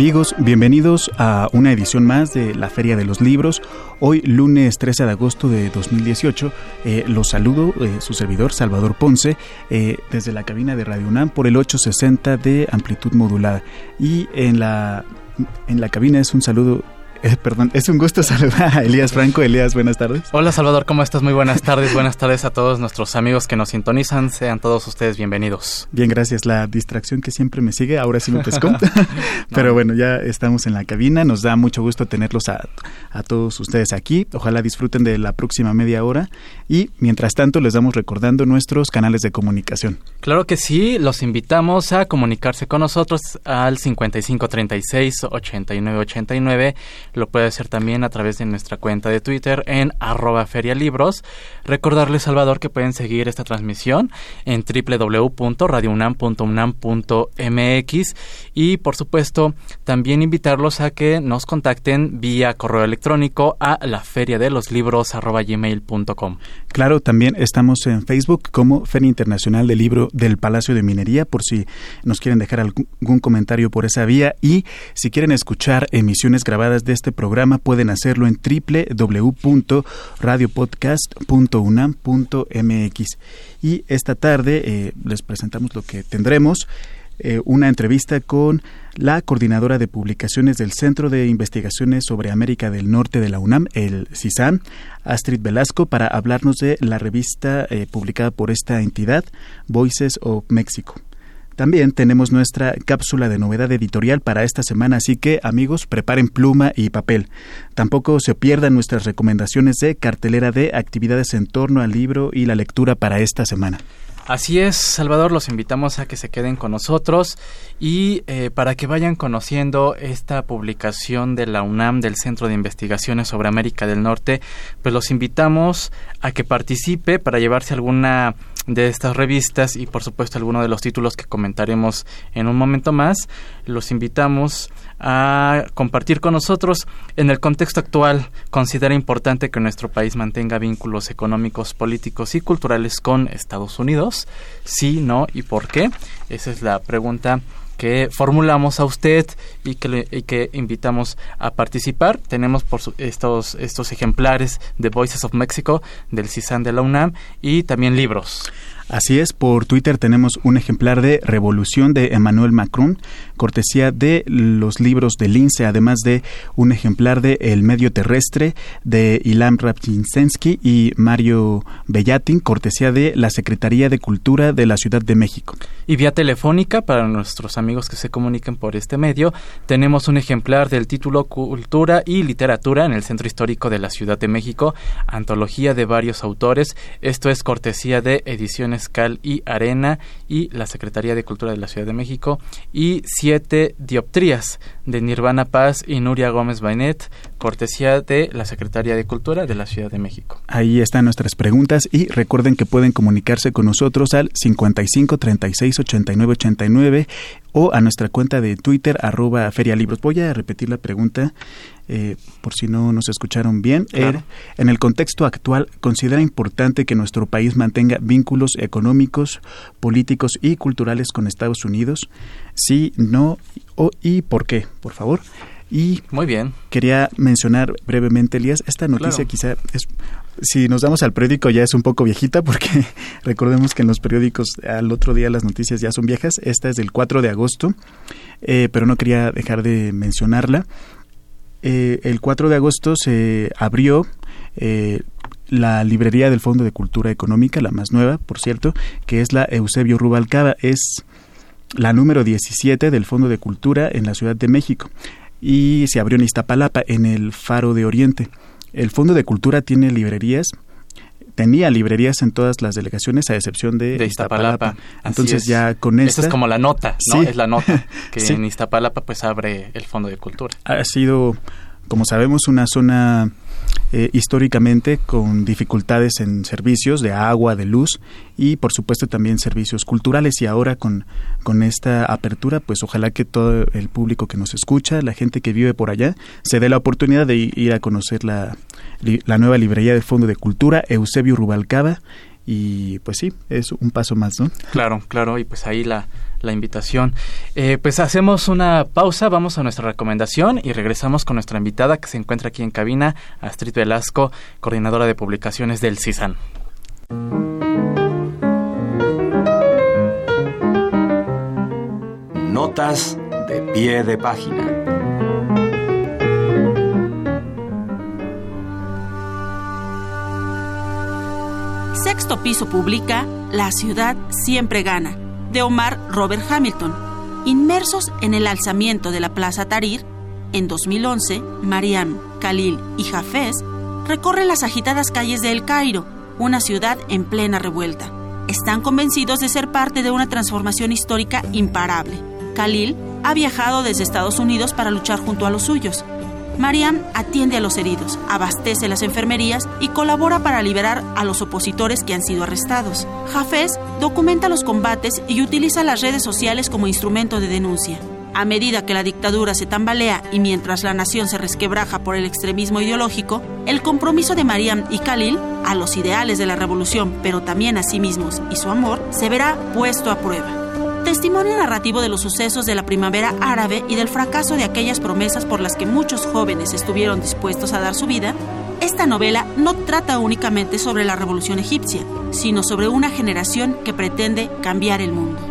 Amigos, bienvenidos a una edición más de la Feria de los Libros. Hoy, lunes 13 de agosto de 2018, eh, los saludo, eh, su servidor Salvador Ponce, eh, desde la cabina de Radio UNAM por el 860 de amplitud modulada. Y en la, en la cabina es un saludo eh, perdón, es un gusto saludar a Elías Franco. Elías, buenas tardes. Hola Salvador, ¿cómo estás? Muy buenas tardes. buenas tardes a todos nuestros amigos que nos sintonizan. Sean todos ustedes bienvenidos. Bien, gracias. La distracción que siempre me sigue, ahora sí me pescó. Pero bueno, ya estamos en la cabina. Nos da mucho gusto tenerlos a, a todos ustedes aquí. Ojalá disfruten de la próxima media hora. Y mientras tanto, les damos recordando nuestros canales de comunicación. Claro que sí, los invitamos a comunicarse con nosotros al 5536 8989 lo puede hacer también a través de nuestra cuenta de Twitter en arroba ferialibros. Recordarles, Salvador, que pueden seguir esta transmisión en www.radiounam.unam.mx y, por supuesto, también invitarlos a que nos contacten vía correo electrónico a la feria de los libros. Claro, también estamos en Facebook como Feria Internacional del Libro del Palacio de Minería, por si nos quieren dejar algún comentario por esa vía y si quieren escuchar emisiones grabadas de este programa pueden hacerlo en www.radiopodcast.unam.mx. Y esta tarde eh, les presentamos lo que tendremos. Eh, una entrevista con la coordinadora de publicaciones del Centro de Investigaciones sobre América del Norte de la UNAM, el CISAM, Astrid Velasco, para hablarnos de la revista eh, publicada por esta entidad, Voices of Mexico. También tenemos nuestra cápsula de novedad editorial para esta semana, así que amigos, preparen pluma y papel. Tampoco se pierdan nuestras recomendaciones de cartelera de actividades en torno al libro y la lectura para esta semana. Así es, Salvador, los invitamos a que se queden con nosotros y eh, para que vayan conociendo esta publicación de la UNAM del Centro de Investigaciones sobre América del Norte, pues los invitamos a que participe para llevarse alguna de estas revistas y por supuesto alguno de los títulos que comentaremos en un momento más. Los invitamos a compartir con nosotros. En el contexto actual, considera importante que nuestro país mantenga vínculos económicos, políticos y culturales con Estados Unidos. Sí, no y por qué. Esa es la pregunta que formulamos a usted y que, que invitamos a participar. Tenemos por estos, estos ejemplares de Voices of Mexico del CISAN de la UNAM y también libros. Así es, por Twitter tenemos un ejemplar de Revolución de Emmanuel Macron, cortesía de los libros de Lince, además de un ejemplar de El Medio Terrestre de Ilam Rapchinsensky y Mario Bellatin, cortesía de la Secretaría de Cultura de la Ciudad de México. Y vía telefónica, para nuestros amigos que se comuniquen por este medio, tenemos un ejemplar del título Cultura y Literatura en el Centro Histórico de la Ciudad de México, antología de varios autores. Esto es cortesía de Ediciones Y Arena y la Secretaría de Cultura de la Ciudad de México y siete dioptrías de Nirvana Paz y Nuria Gómez Bainet, cortesía de la Secretaría de Cultura de la Ciudad de México. Ahí están nuestras preguntas y recuerden que pueden comunicarse con nosotros al 55 36 89 89 o a nuestra cuenta de Twitter arroba ferialibros. Voy a repetir la pregunta eh, por si no nos escucharon bien. Er, en el contexto actual, ¿considera importante que nuestro país mantenga vínculos económicos, políticos y culturales con Estados Unidos? Sí, no o y por qué, por favor. Y muy bien. Quería mencionar brevemente, Elías, esta noticia quizá es si nos damos al periódico ya es un poco viejita porque recordemos que en los periódicos al otro día las noticias ya son viejas. Esta es del 4 de agosto, eh, pero no quería dejar de mencionarla. Eh, el 4 de agosto se abrió eh, la librería del Fondo de Cultura Económica, la más nueva, por cierto, que es la Eusebio Rubalcaba. Es la número 17 del Fondo de Cultura en la Ciudad de México y se abrió en Iztapalapa, en el Faro de Oriente. El Fondo de Cultura tiene librerías tenía librerías en todas las delegaciones a excepción de, Iztapalapa. Entonces ya con esta... Esta es como la nota, ¿no? Es la nota que en Iztapalapa pues abre el Fondo de Cultura. Ha sido, como sabemos, una zona eh, históricamente con dificultades en servicios de agua, de luz y por supuesto también servicios culturales. Y ahora con, con esta apertura pues ojalá que todo el público que nos escucha, la gente que vive por allá, se dé la oportunidad de ir a conocer la, la nueva librería de Fondo de Cultura Eusebio Rubalcaba. Y pues sí, es un paso más, ¿no? Claro, claro, y pues ahí la, la invitación. Eh, pues hacemos una pausa, vamos a nuestra recomendación y regresamos con nuestra invitada que se encuentra aquí en cabina, Astrid Velasco, coordinadora de publicaciones del CISAN. Notas de pie de página. Sexto Piso publica La ciudad siempre gana de Omar Robert Hamilton. Inmersos en el alzamiento de la Plaza Tahrir, en 2011, Mariam, Khalil y Jafez recorren las agitadas calles de El Cairo, una ciudad en plena revuelta. Están convencidos de ser parte de una transformación histórica imparable. Khalil ha viajado desde Estados Unidos para luchar junto a los suyos, Mariam atiende a los heridos, abastece las enfermerías y colabora para liberar a los opositores que han sido arrestados. Jafez documenta los combates y utiliza las redes sociales como instrumento de denuncia. A medida que la dictadura se tambalea y mientras la nación se resquebraja por el extremismo ideológico, el compromiso de Mariam y Khalil a los ideales de la revolución, pero también a sí mismos y su amor, se verá puesto a prueba testimonio narrativo de los sucesos de la primavera árabe y del fracaso de aquellas promesas por las que muchos jóvenes estuvieron dispuestos a dar su vida, esta novela no trata únicamente sobre la revolución egipcia, sino sobre una generación que pretende cambiar el mundo.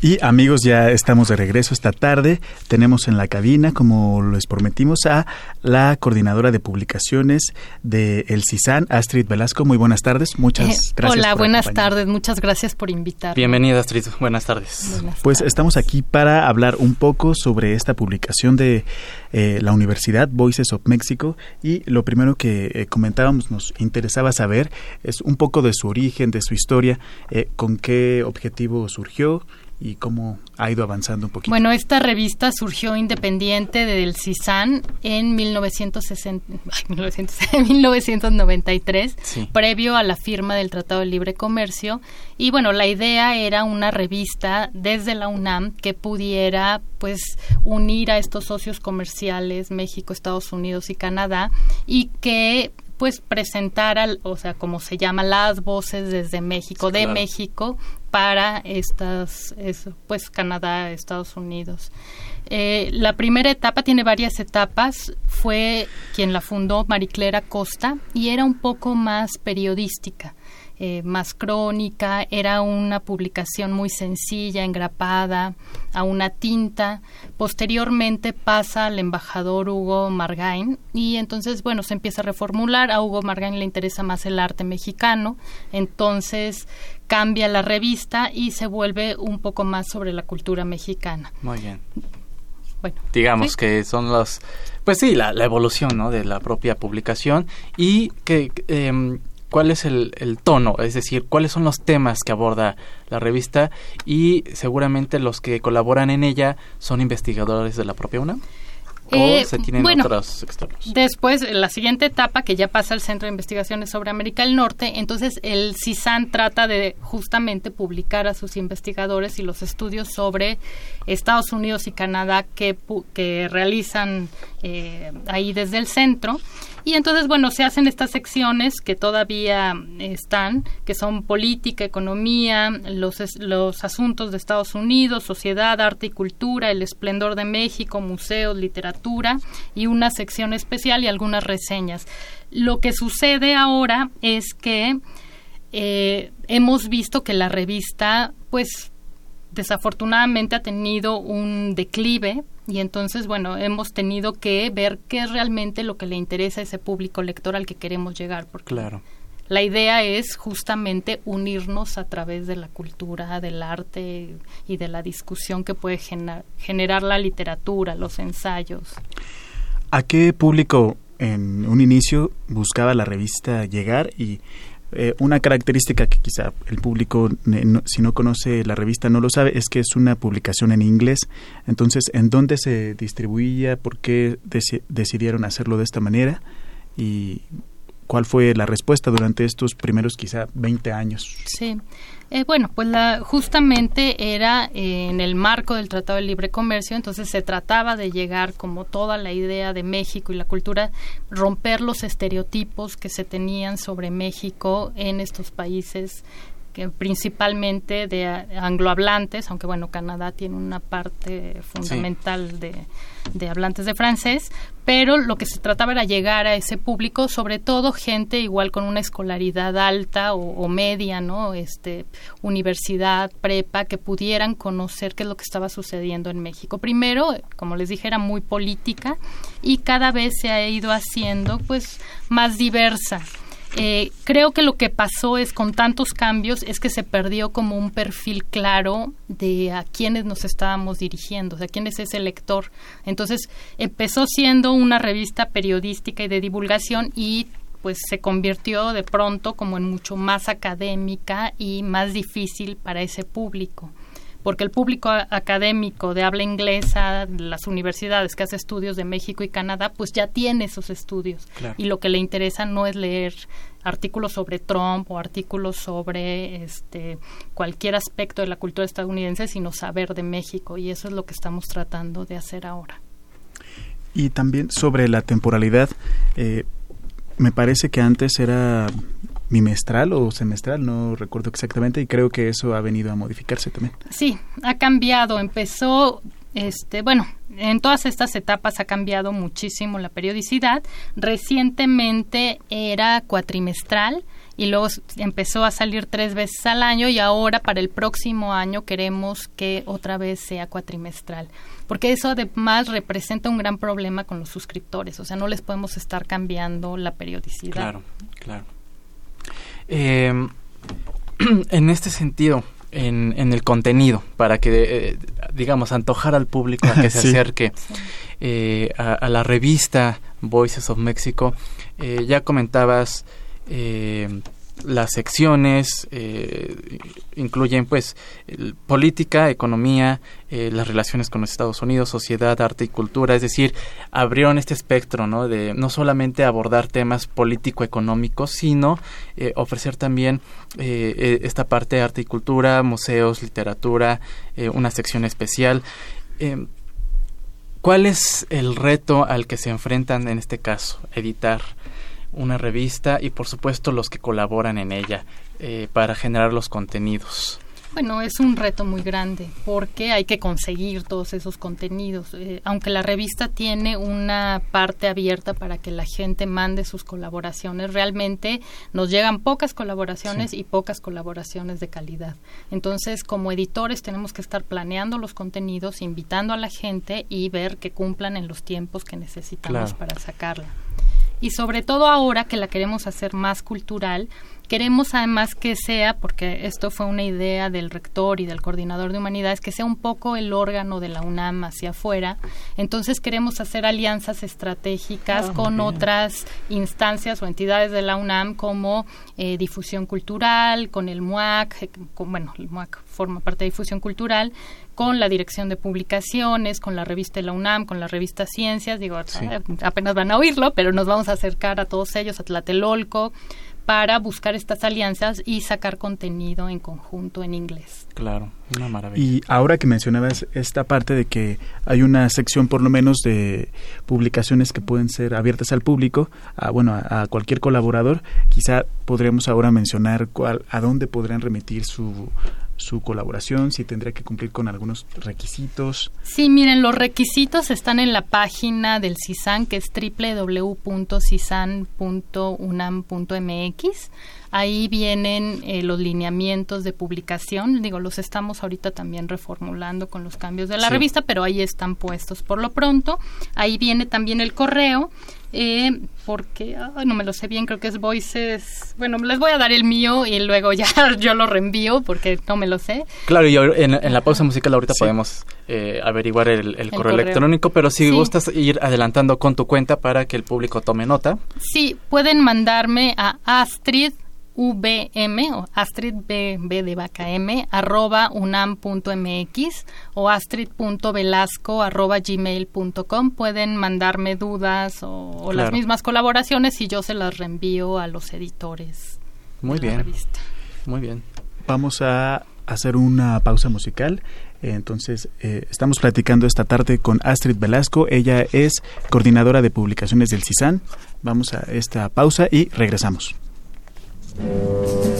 Y amigos, ya estamos de regreso esta tarde. Tenemos en la cabina, como les prometimos, a la coordinadora de publicaciones de El CISAN, Astrid Velasco. Muy buenas tardes, muchas eh, gracias. Hola, buenas tardes, muchas gracias por invitar. Bienvenida Astrid, buenas tardes. pues estamos aquí para hablar un poco sobre esta publicación de eh, la Universidad Voices of Mexico y lo primero que eh, comentábamos, nos interesaba saber es un poco de su origen, de su historia, con qué objetivo surgió y cómo ha ido avanzando un poquito. Bueno, esta revista surgió independiente del CISAN en 1960, 1993, previo a la firma del Tratado de Libre Comercio. Y bueno, la idea era una revista desde la UNAM que pudiera pues unir a estos socios comerciales, México, Estados Unidos y Canadá, y que pues presentara, o sea, como se llama, las voces desde México, de México, para estas, pues Canadá, Estados Unidos. Eh, la primera etapa tiene varias etapas. Fue quien la fundó, Mariclera Costa, y era un poco más periodística. Eh, más crónica, era una publicación muy sencilla, engrapada, a una tinta. Posteriormente pasa al embajador Hugo Margain y entonces, bueno, se empieza a reformular. A Hugo Margain le interesa más el arte mexicano, entonces cambia la revista y se vuelve un poco más sobre la cultura mexicana. Muy bien. Bueno, digamos que son los pues sí la, evolución ¿no? de la propia publicación y que eh, cuál es el, el, tono, es decir, cuáles son los temas que aborda la revista y seguramente los que colaboran en ella son investigadores de la propia UNAM. Eh, bueno, Después, la siguiente etapa, que ya pasa al Centro de Investigaciones sobre América del Norte, entonces el CISAN trata de justamente publicar a sus investigadores y los estudios sobre Estados Unidos y Canadá que, que realizan eh, ahí desde el centro. Y entonces, bueno, se hacen estas secciones que todavía están, que son política, economía, los, los asuntos de Estados Unidos, sociedad, arte y cultura, el esplendor de México, museos, literatura y una sección especial y algunas reseñas. Lo que sucede ahora es que eh, hemos visto que la revista, pues, desafortunadamente ha tenido un declive y entonces, bueno, hemos tenido que ver qué es realmente lo que le interesa a ese público lector al que queremos llegar. Porque claro. La idea es justamente unirnos a través de la cultura, del arte y de la discusión que puede generar la literatura, los ensayos. ¿A qué público en un inicio buscaba la revista llegar y eh, una característica que quizá el público, si no conoce la revista, no lo sabe, es que es una publicación en inglés. Entonces, ¿en dónde se distribuía? ¿Por qué decidieron hacerlo de esta manera? Y cuál fue la respuesta durante estos primeros quizá 20 años. Sí. Eh, bueno, pues la, justamente era eh, en el marco del Tratado de Libre Comercio, entonces se trataba de llegar como toda la idea de México y la cultura, romper los estereotipos que se tenían sobre México en estos países principalmente de anglohablantes, aunque bueno, Canadá tiene una parte fundamental de, de, hablantes de francés, pero lo que se trataba era llegar a ese público, sobre todo gente igual con una escolaridad alta o, media, ¿no? Este, universidad, prepa, que pudieran conocer qué es lo que estaba sucediendo en México. Primero, como les dije, era muy política y cada vez se ha ido haciendo pues más diversa. Eh, creo que lo que pasó es con tantos cambios es que se perdió como un perfil claro de a quiénes nos estábamos dirigiendo, o quién es ese lector. Entonces empezó siendo una revista periodística y de divulgación y pues se convirtió de pronto como en mucho más académica y más difícil para ese público porque el público académico de habla inglesa, las universidades que hace estudios de México y Canadá, pues ya tiene esos estudios. Y lo que le interesa no es leer artículos sobre Trump o artículos sobre este cualquier aspecto de la cultura estadounidense, sino saber de México. Y eso es lo que estamos tratando de hacer ahora. Y también sobre la temporalidad, eh, me parece que antes era bimestral o semestral, no recuerdo exactamente, y creo que eso ha venido a modificarse también. Sí, ha cambiado, empezó, este, bueno, en todas estas etapas ha cambiado muchísimo la periodicidad. Recientemente era cuatrimestral y luego empezó a salir tres veces al año y ahora para el próximo año queremos que otra vez sea cuatrimestral. Porque eso además representa un gran problema con los suscriptores, o sea, no les podemos estar cambiando la periodicidad. Claro, claro. Eh, en este sentido, en, en, el contenido, para que, eh, digamos, antojar al público a que se acerque eh, a, la revista Voices of Mexico, eh, ya comentabas las secciones eh, incluyen pues política, economía, eh, las relaciones con los Estados Unidos, sociedad, arte y cultura, es decir, abrieron este espectro, ¿no? De no solamente abordar temas político-económicos, sino eh, ofrecer también esta parte de arte y cultura, museos, literatura, una sección especial. ¿Cuál es el reto al que se enfrentan en este caso? Editar una revista y por supuesto los que colaboran en ella eh, para generar los contenidos. Bueno, es un reto muy grande porque hay que conseguir todos esos contenidos. Eh, aunque la revista tiene una parte abierta para que la gente mande sus colaboraciones, realmente nos llegan pocas colaboraciones y pocas colaboraciones de calidad. Entonces, como editores tenemos que estar planeando los contenidos, invitando a la gente y ver que cumplan en los tiempos que necesitamos para sacarla y sobre todo ahora que la queremos hacer más cultural, queremos además que sea, porque esto fue una idea del rector y del coordinador de humanidades, que sea un poco el órgano de la UNAM hacia afuera. Entonces queremos hacer alianzas estratégicas ah, con otras instancias o entidades de la UNAM como eh, difusión cultural, con el MUAC, eh, bueno, el MUAC forma parte de difusión cultural, con la dirección de publicaciones, con la revista de la UNAM, con la revista Ciencias, digo, eh, apenas van a oírlo, pero nos vamos a acercar a todos ellos, a Tlatelolco, para buscar estas alianzas y sacar contenido en conjunto en inglés. Claro, una maravilla. Y ahora que mencionabas esta parte de que hay una sección por lo menos de publicaciones que pueden ser abiertas al público, a, bueno, a, a cualquier colaborador, quizá podríamos ahora mencionar cuál, a dónde podrían remitir su su colaboración, si tendría que cumplir con algunos requisitos. Sí, miren, los requisitos están en la página del CISAN, que es www.cisan.unam.mx. Ahí vienen eh, los lineamientos de publicación. Digo, los estamos ahorita también reformulando con los cambios de la revista, pero ahí están puestos por lo pronto. Ahí viene también el correo eh, porque no me lo sé bien, creo que es Voices. Bueno, les voy a dar el mío y luego ya yo lo reenvío porque no me lo sé. Claro, y en, la pausa musical ahorita podemos eh, averiguar el, correo, electrónico, pero si gustas ir adelantando con tu cuenta para que el público tome nota. Sí, pueden mandarme a Astrid vm o astrid b, de vaca m arroba unam.mx o astrid.velasco arroba gmail.com pueden mandarme dudas o, las mismas colaboraciones y yo se las reenvío a los editores muy bien muy bien vamos a hacer una pausa musical entonces, eh, estamos platicando esta tarde con Astrid Velasco. Ella es coordinadora de publicaciones del CISAN. Vamos a esta pausa y regresamos. Thank you.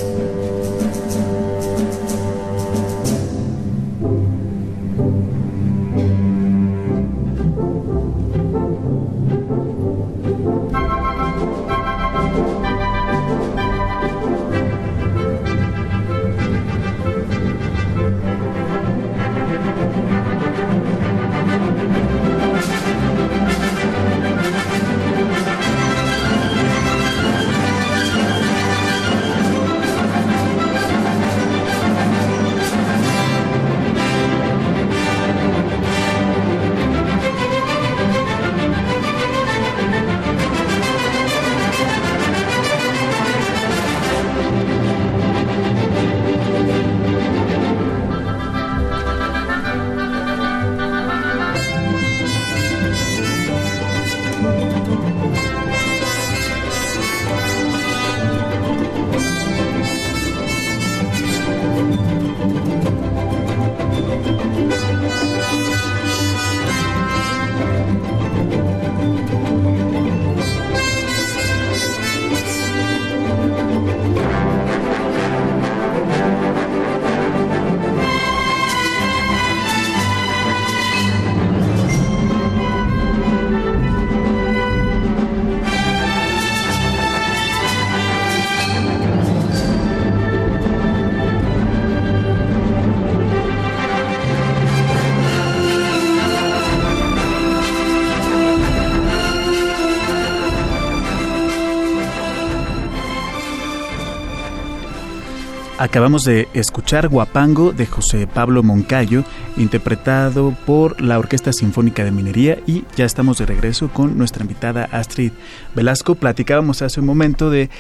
Acabamos de escuchar Guapango de José Pablo Moncayo, interpretado por la Orquesta Sinfónica de Minería y ya estamos de regreso con nuestra invitada Astrid Velasco. Platicábamos hace un momento de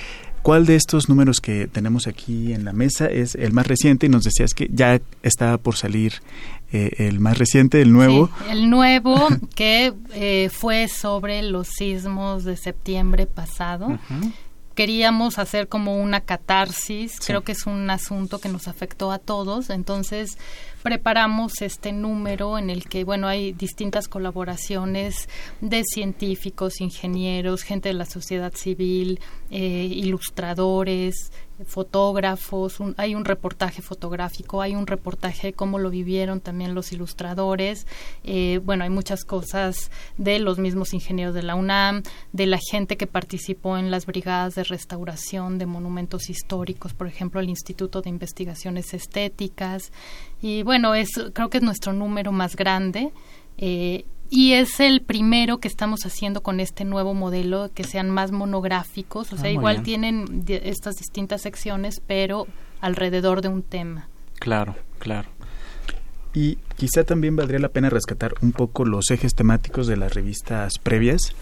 cuál de estos números que tenemos aquí en la mesa es el más reciente y nos decías que ya está por salir eh, el más reciente, el nuevo. el nuevo que eh, fue sobre los sismos de septiembre pasado queríamos hacer como una catarsis, creo que es un asunto que nos afectó a todos, entonces preparamos este número en el que, bueno, hay distintas colaboraciones de científicos, ingenieros, gente de la sociedad civil, eh, ilustradores, fotógrafos, hay un reportaje fotográfico, hay un reportaje de cómo lo vivieron también los ilustradores, eh, bueno, hay muchas cosas de los mismos ingenieros de la UNAM, de la gente que participó en las brigadas de restauración de monumentos históricos, por ejemplo, el Instituto de Investigaciones Estéticas, y bueno, es, creo que es nuestro número más grande. Eh, y es el primero que estamos haciendo con este nuevo modelo, que sean más monográficos, o sea, ah, igual tienen estas distintas secciones, pero alrededor de un tema. Claro, claro. Y quizá también valdría la pena rescatar un poco los ejes temáticos de las revistas previas.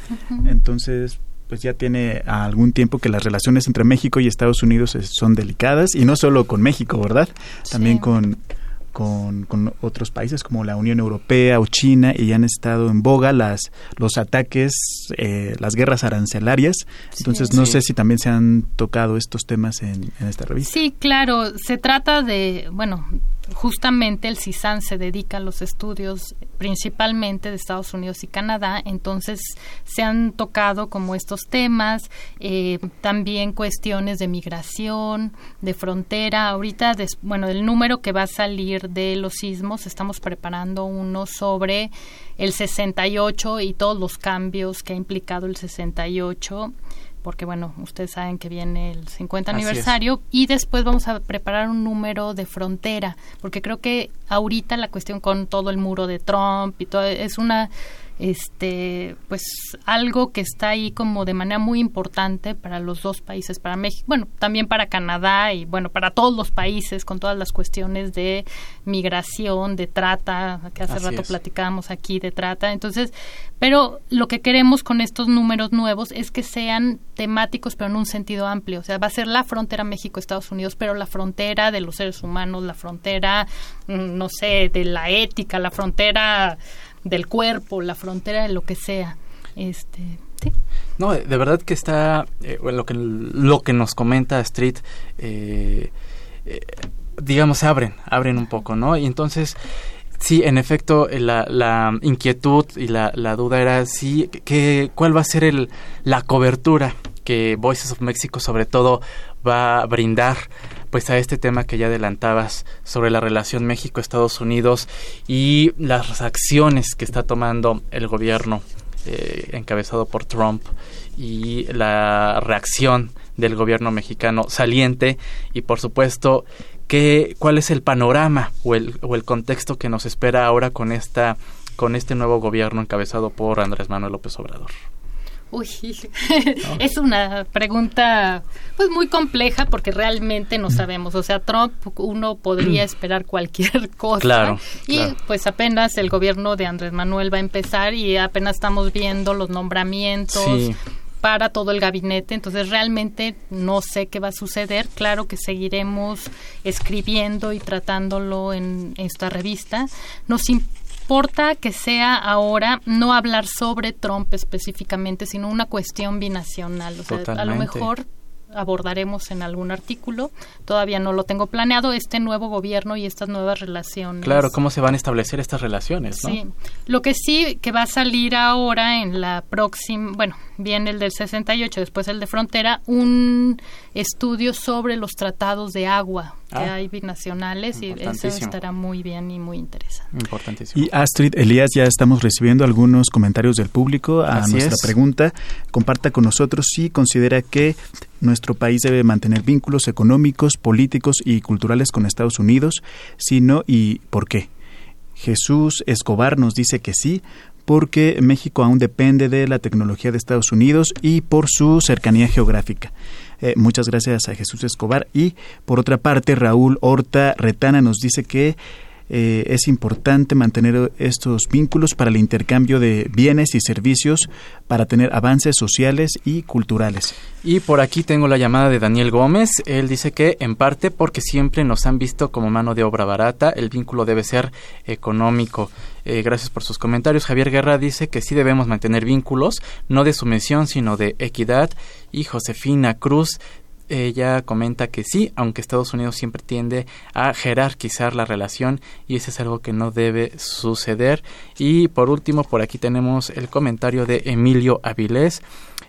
Entonces, pues ya tiene algún tiempo que las relaciones entre México y Estados Unidos son delicadas, y no solo con México, ¿verdad? También con con, otros países como la Unión Europea o China y han estado en boga las los ataques, eh, las guerras arancelarias. Entonces no sé si también se han tocado estos temas en, en esta revista. Sí, claro. Se trata de, bueno, justamente el CISAN se dedica a los estudios principalmente de Estados Unidos y Canadá, entonces se han tocado como estos temas, eh, también cuestiones de migración, de frontera. Ahorita, bueno, el número que va a salir de los sismos, estamos preparando uno sobre el 68 y todos los cambios que ha implicado el 68 porque bueno, ustedes saben que viene el 50 aniversario y después vamos a preparar un número de frontera, porque creo que ahorita la cuestión con todo el muro de Trump y todo es una este pues algo que está ahí como de manera muy importante para los dos países para México bueno también para Canadá y bueno para todos los países con todas las cuestiones de migración de trata que hace rato platicábamos aquí de trata. Entonces pero lo que queremos con estos números nuevos es que sean temáticos pero en un sentido amplio. O sea va a ser la frontera México Estados Unidos pero la frontera de los seres humanos la frontera mm, no sé de la ética la frontera del cuerpo, la frontera de lo que sea. Este, ¿sí? No, de verdad que está eh, lo que lo que nos comenta Street, eh, eh, digamos, abren, abren un poco, ¿no? Y entonces Sí, en efecto, la, la inquietud y la, la, duda era sí, que, cuál va a ser el, la cobertura que Voices of Mexico sobre todo va a brindar pues a este tema que ya adelantabas sobre la relación México-Estados Unidos y las acciones que está tomando el gobierno eh, encabezado por Trump y la reacción del gobierno mexicano saliente y por supuesto que, cuál es el panorama o el, o el contexto que nos espera ahora con esta con este nuevo gobierno encabezado por Andrés Manuel López Obrador. Uy, es una pregunta pues muy compleja porque realmente no sabemos. O sea, Trump uno podría esperar cualquier cosa. Claro, y pues apenas el gobierno de Andrés Manuel va a empezar y apenas estamos viendo los nombramientos. para todo el gabinete, entonces realmente no sé qué va a suceder. Claro que seguiremos escribiendo y tratándolo en esta revista. Nos importa que sea ahora no hablar sobre Trump específicamente, sino una cuestión binacional. O sea, a lo mejor abordaremos en algún artículo. Todavía no lo tengo planeado, este nuevo gobierno y estas nuevas relaciones. Claro, cómo se van a establecer estas relaciones, Sí. Lo que sí que va a salir ahora en la próxima, bueno, viene el del 68, después el de frontera, un estudio sobre los tratados de agua que ah. hay binacionales y eso estará muy bien y muy interesante. Importantísimo. Y Astrid, Elías, ya estamos recibiendo algunos comentarios del público a nuestra pregunta. Comparta con nosotros si considera que nuestro país debe mantener vínculos económicos, políticos y culturales con Estados Unidos, si no y por qué. Jesús Escobar nos dice que sí, porque México aún depende de la tecnología de Estados Unidos y por su cercanía geográfica. Eh, muchas gracias a Jesús Escobar. Y por otra parte, Raúl Horta Retana nos dice que eh, es importante mantener estos vínculos para el intercambio de bienes y servicios para tener avances sociales y culturales. Y por aquí tengo la llamada de Daniel Gómez. Él dice que en parte porque siempre nos han visto como mano de obra barata, el vínculo debe ser económico. Eh, gracias por sus comentarios. Javier Guerra dice que sí debemos mantener vínculos, no de sumisión, sino de equidad. Y Josefina Cruz ella comenta que sí, aunque Estados Unidos siempre tiende a jerarquizar la relación y eso es algo que no debe suceder. Y por último, por aquí tenemos el comentario de Emilio Avilés.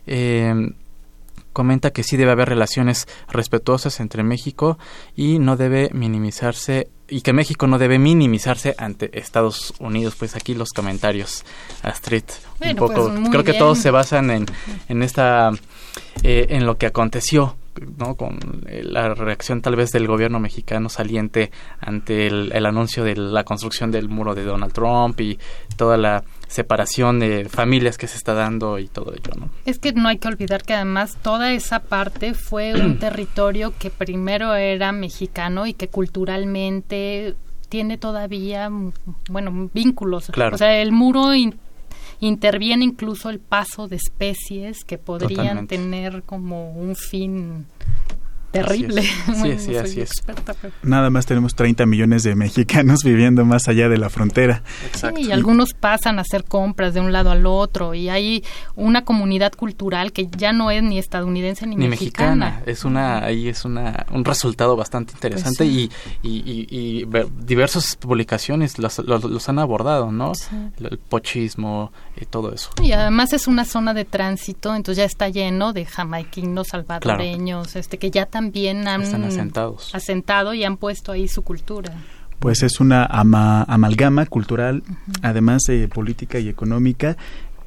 Eh, comenta que sí debe haber relaciones respetuosas entre México y no debe minimizarse y que México no debe minimizarse ante Estados Unidos. Pues aquí los comentarios, Astrid. un poco, pues, creo que todos se basan en, en esta, eh, en lo que aconteció ¿no? con eh, la reacción tal vez del gobierno mexicano saliente ante el, anuncio de la construcción del muro de Donald Trump y toda la separación de familias que se está dando y todo ello, ¿no? Es que no hay que olvidar que además toda esa parte fue un territorio que primero era mexicano y que culturalmente tiene todavía, bueno, vínculos. Claro. O sea, el muro interviene incluso el paso de especies que podrían tener como un fin terrible. Sí, sí, así es. Nada más tenemos 30 millones de mexicanos viviendo más allá de la frontera. Exacto. y algunos pasan a hacer compras de un lado al otro y hay una comunidad cultural que ya no es ni estadounidense ni, mexicana. Es una, ahí es una, un resultado bastante interesante pues y, y, y, diversas publicaciones los, los, han abordado, ¿no? El, pochismo y todo eso. Y además es una zona de tránsito, entonces ya está lleno de jamaiquinos, salvadoreños, este que ya también han asentado y han puesto ahí su cultura. Pues es una amalgama cultural, además de política y económica,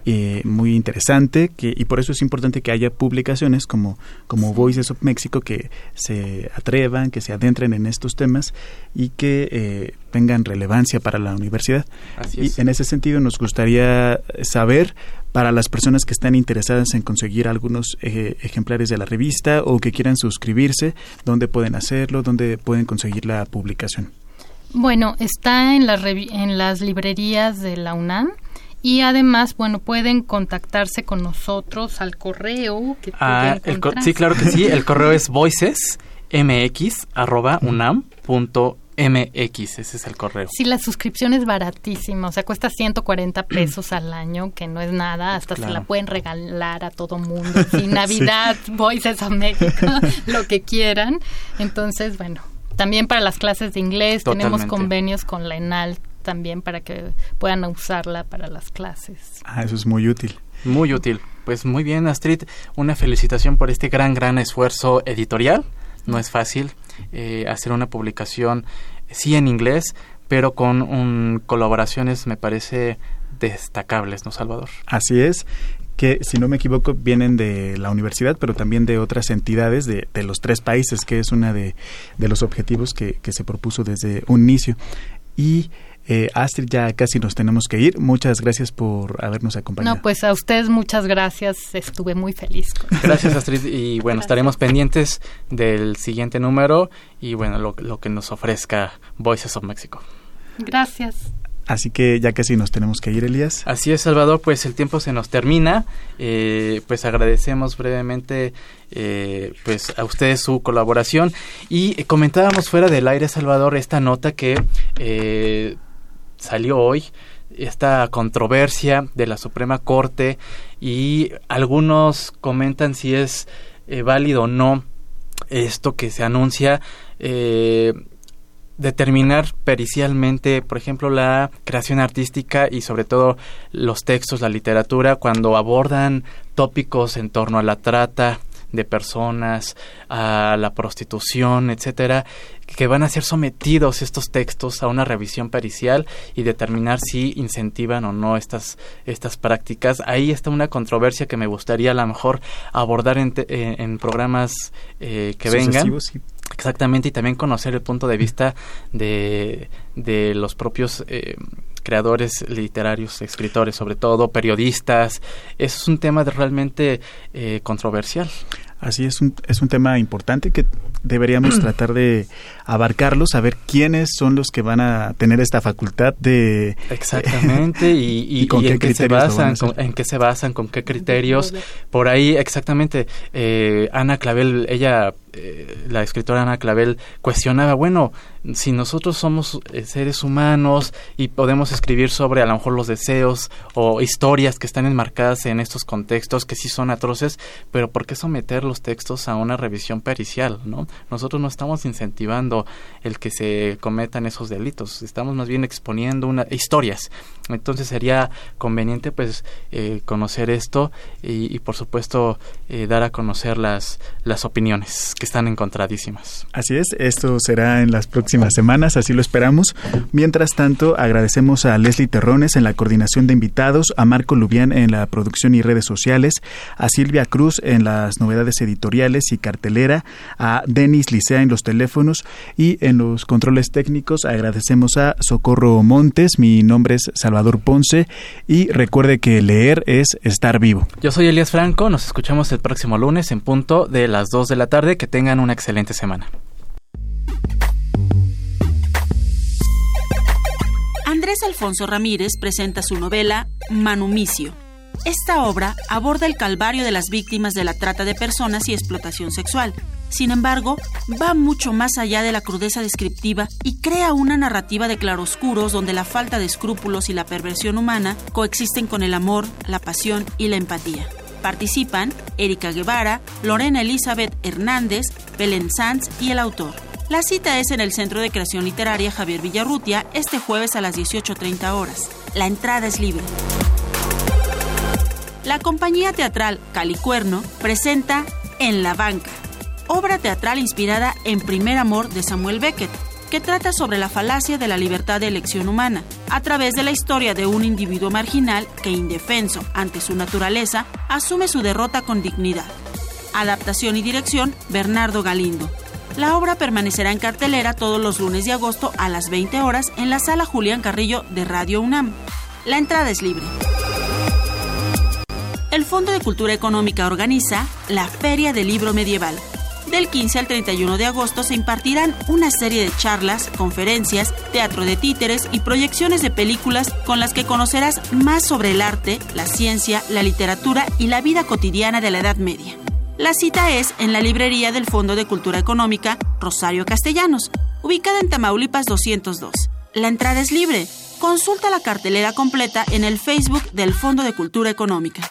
eh, muy interesante que, y por eso es importante que haya publicaciones como, como Voices of Mexico que se atrevan, que se adentren en estos temas y que eh, tengan relevancia para la universidad. y en ese sentido nos gustaría saber para las personas que están interesadas en conseguir algunos eh, ejemplares de la revista o que quieran suscribirse, dónde pueden hacerlo, dónde pueden conseguir la publicación. Bueno, está en, en las librerías de la UNAM y además, bueno, pueden contactarse con nosotros al correo. Que ah, sí, claro que sí. El correo es voicesmx.unam.mx. Ese es el correo. Sí, la suscripción es baratísima. O sea, cuesta 140 pesos al año, que no es nada. Hasta se la pueden regalar a todo mundo. Sin Navidad, Voices a México, lo que quieran. Entonces, bueno, también para las clases de inglés tenemos convenios con la ENAL también para que puedan usarla para las clases. Ah, eso es muy útil. Muy útil. Pues muy bien, Astrid, una felicitación por este gran, gran esfuerzo editorial. No es fácil eh, hacer una publicación, sí en inglés, pero con colaboraciones, me parece, destacables, ¿no, Salvador? Así es que si no me equivoco vienen de la universidad, pero también de otras entidades de, de los tres países, que es una de, de los objetivos que, que, se propuso desde un inicio. Y eh, Astrid, ya casi nos tenemos que ir. Muchas gracias por habernos acompañado. No, pues a ustedes muchas gracias. Estuve muy feliz. Gracias, Astrid. Y bueno, estaremos pendientes del siguiente número y bueno, lo, lo que nos ofrezca Voices of Mexico. Gracias. Así que ya casi nos tenemos que ir, Elías. Así es, Salvador, pues el tiempo se nos termina. Eh, pues agradecemos brevemente eh, pues a ustedes su colaboración. Y comentábamos fuera del aire, Salvador, esta nota que eh, salió hoy esta controversia de la Suprema Corte y algunos comentan si es eh, válido o no esto que se anuncia eh, determinar pericialmente, por ejemplo, la creación artística y sobre todo los textos, la literatura, cuando abordan tópicos en torno a la trata, de personas, a la prostitución, etcétera, que van a ser sometidos estos textos a una revisión pericial y determinar si incentivan o no estas, estas prácticas. Ahí está una controversia que me gustaría a lo mejor abordar en, en, programas eh, que vengan. Exactamente, y también conocer el punto de vista de, de los propios eh, creadores literarios, escritores, sobre todo periodistas. Es un tema realmente eh, controversial. Así es un, es un tema importante que deberíamos tratar de abarcarlo, saber quiénes son los que van a tener esta facultad de... Exactamente, y, en qué se basan, con, en qué se basan, con qué criterios. Por ahí, exactamente, eh, Ana Clavel, ella eh, la escritora Ana Clavel cuestionaba, bueno, si nosotros somos eh, seres humanos y podemos escribir sobre a lo mejor los deseos o historias que están enmarcadas en estos contextos que sí son atroces, pero ¿por qué someter los textos a una revisión pericial? ¿no? Nosotros no estamos incentivando el que se cometan esos delitos, estamos más bien exponiendo una, historias. Entonces sería conveniente pues eh, conocer esto y, por supuesto dar a conocer las, las opiniones que están encontradísimas. Así es, esto será en las próximas semanas, así lo esperamos. Mientras tanto, agradecemos a Leslie Terrones en la coordinación de invitados, a Marco Lubián en la producción y redes sociales, a Silvia Cruz en las novedades editoriales y cartelera, a Denis Licea en los teléfonos y en los controles técnicos. Agradecemos a Socorro Montes, mi nombre es Salvador Ponce y recuerde que leer es estar vivo. Yo soy Elías Franco, nos escuchamos el próximo lunes en punto de las 2 de la tarde. Que tengan una excelente semana. Andrés Alfonso Ramírez presenta su novela Manumicio. Esta obra aborda el calvario de las víctimas de la trata de personas y explotación sexual. Sin embargo, va mucho más allá de la crudeza descriptiva y crea una narrativa de claroscuros donde la falta de escrúpulos y la perversión humana coexisten con el amor, la pasión y la empatía. Participan Erika Guevara, Lorena Elizabeth Hernández, Belén Sanz y el autor. La cita es en el Centro de Creación Literaria Javier Villarrutia este jueves a las 18.30 horas. La entrada es libre. La compañía teatral Calicuerno presenta En la banca, obra teatral inspirada en Primer Amor de Samuel Beckett que trata sobre la falacia de la libertad de elección humana, a través de la historia de un individuo marginal que, indefenso ante su naturaleza, asume su derrota con dignidad. Adaptación y dirección, Bernardo Galindo. La obra permanecerá en cartelera todos los lunes de agosto a las 20 horas en la sala Julián Carrillo de Radio UNAM. La entrada es libre. El Fondo de Cultura Económica organiza la Feria del Libro Medieval. Del 15 al 31 de agosto se impartirán una serie de charlas, conferencias, teatro de títeres y proyecciones de películas con las que conocerás más sobre el arte, la ciencia, la literatura y la vida cotidiana de la Edad Media. La cita es en la librería del Fondo de Cultura Económica Rosario Castellanos, ubicada en Tamaulipas 202. La entrada es libre. Consulta la cartelera completa en el Facebook del Fondo de Cultura Económica.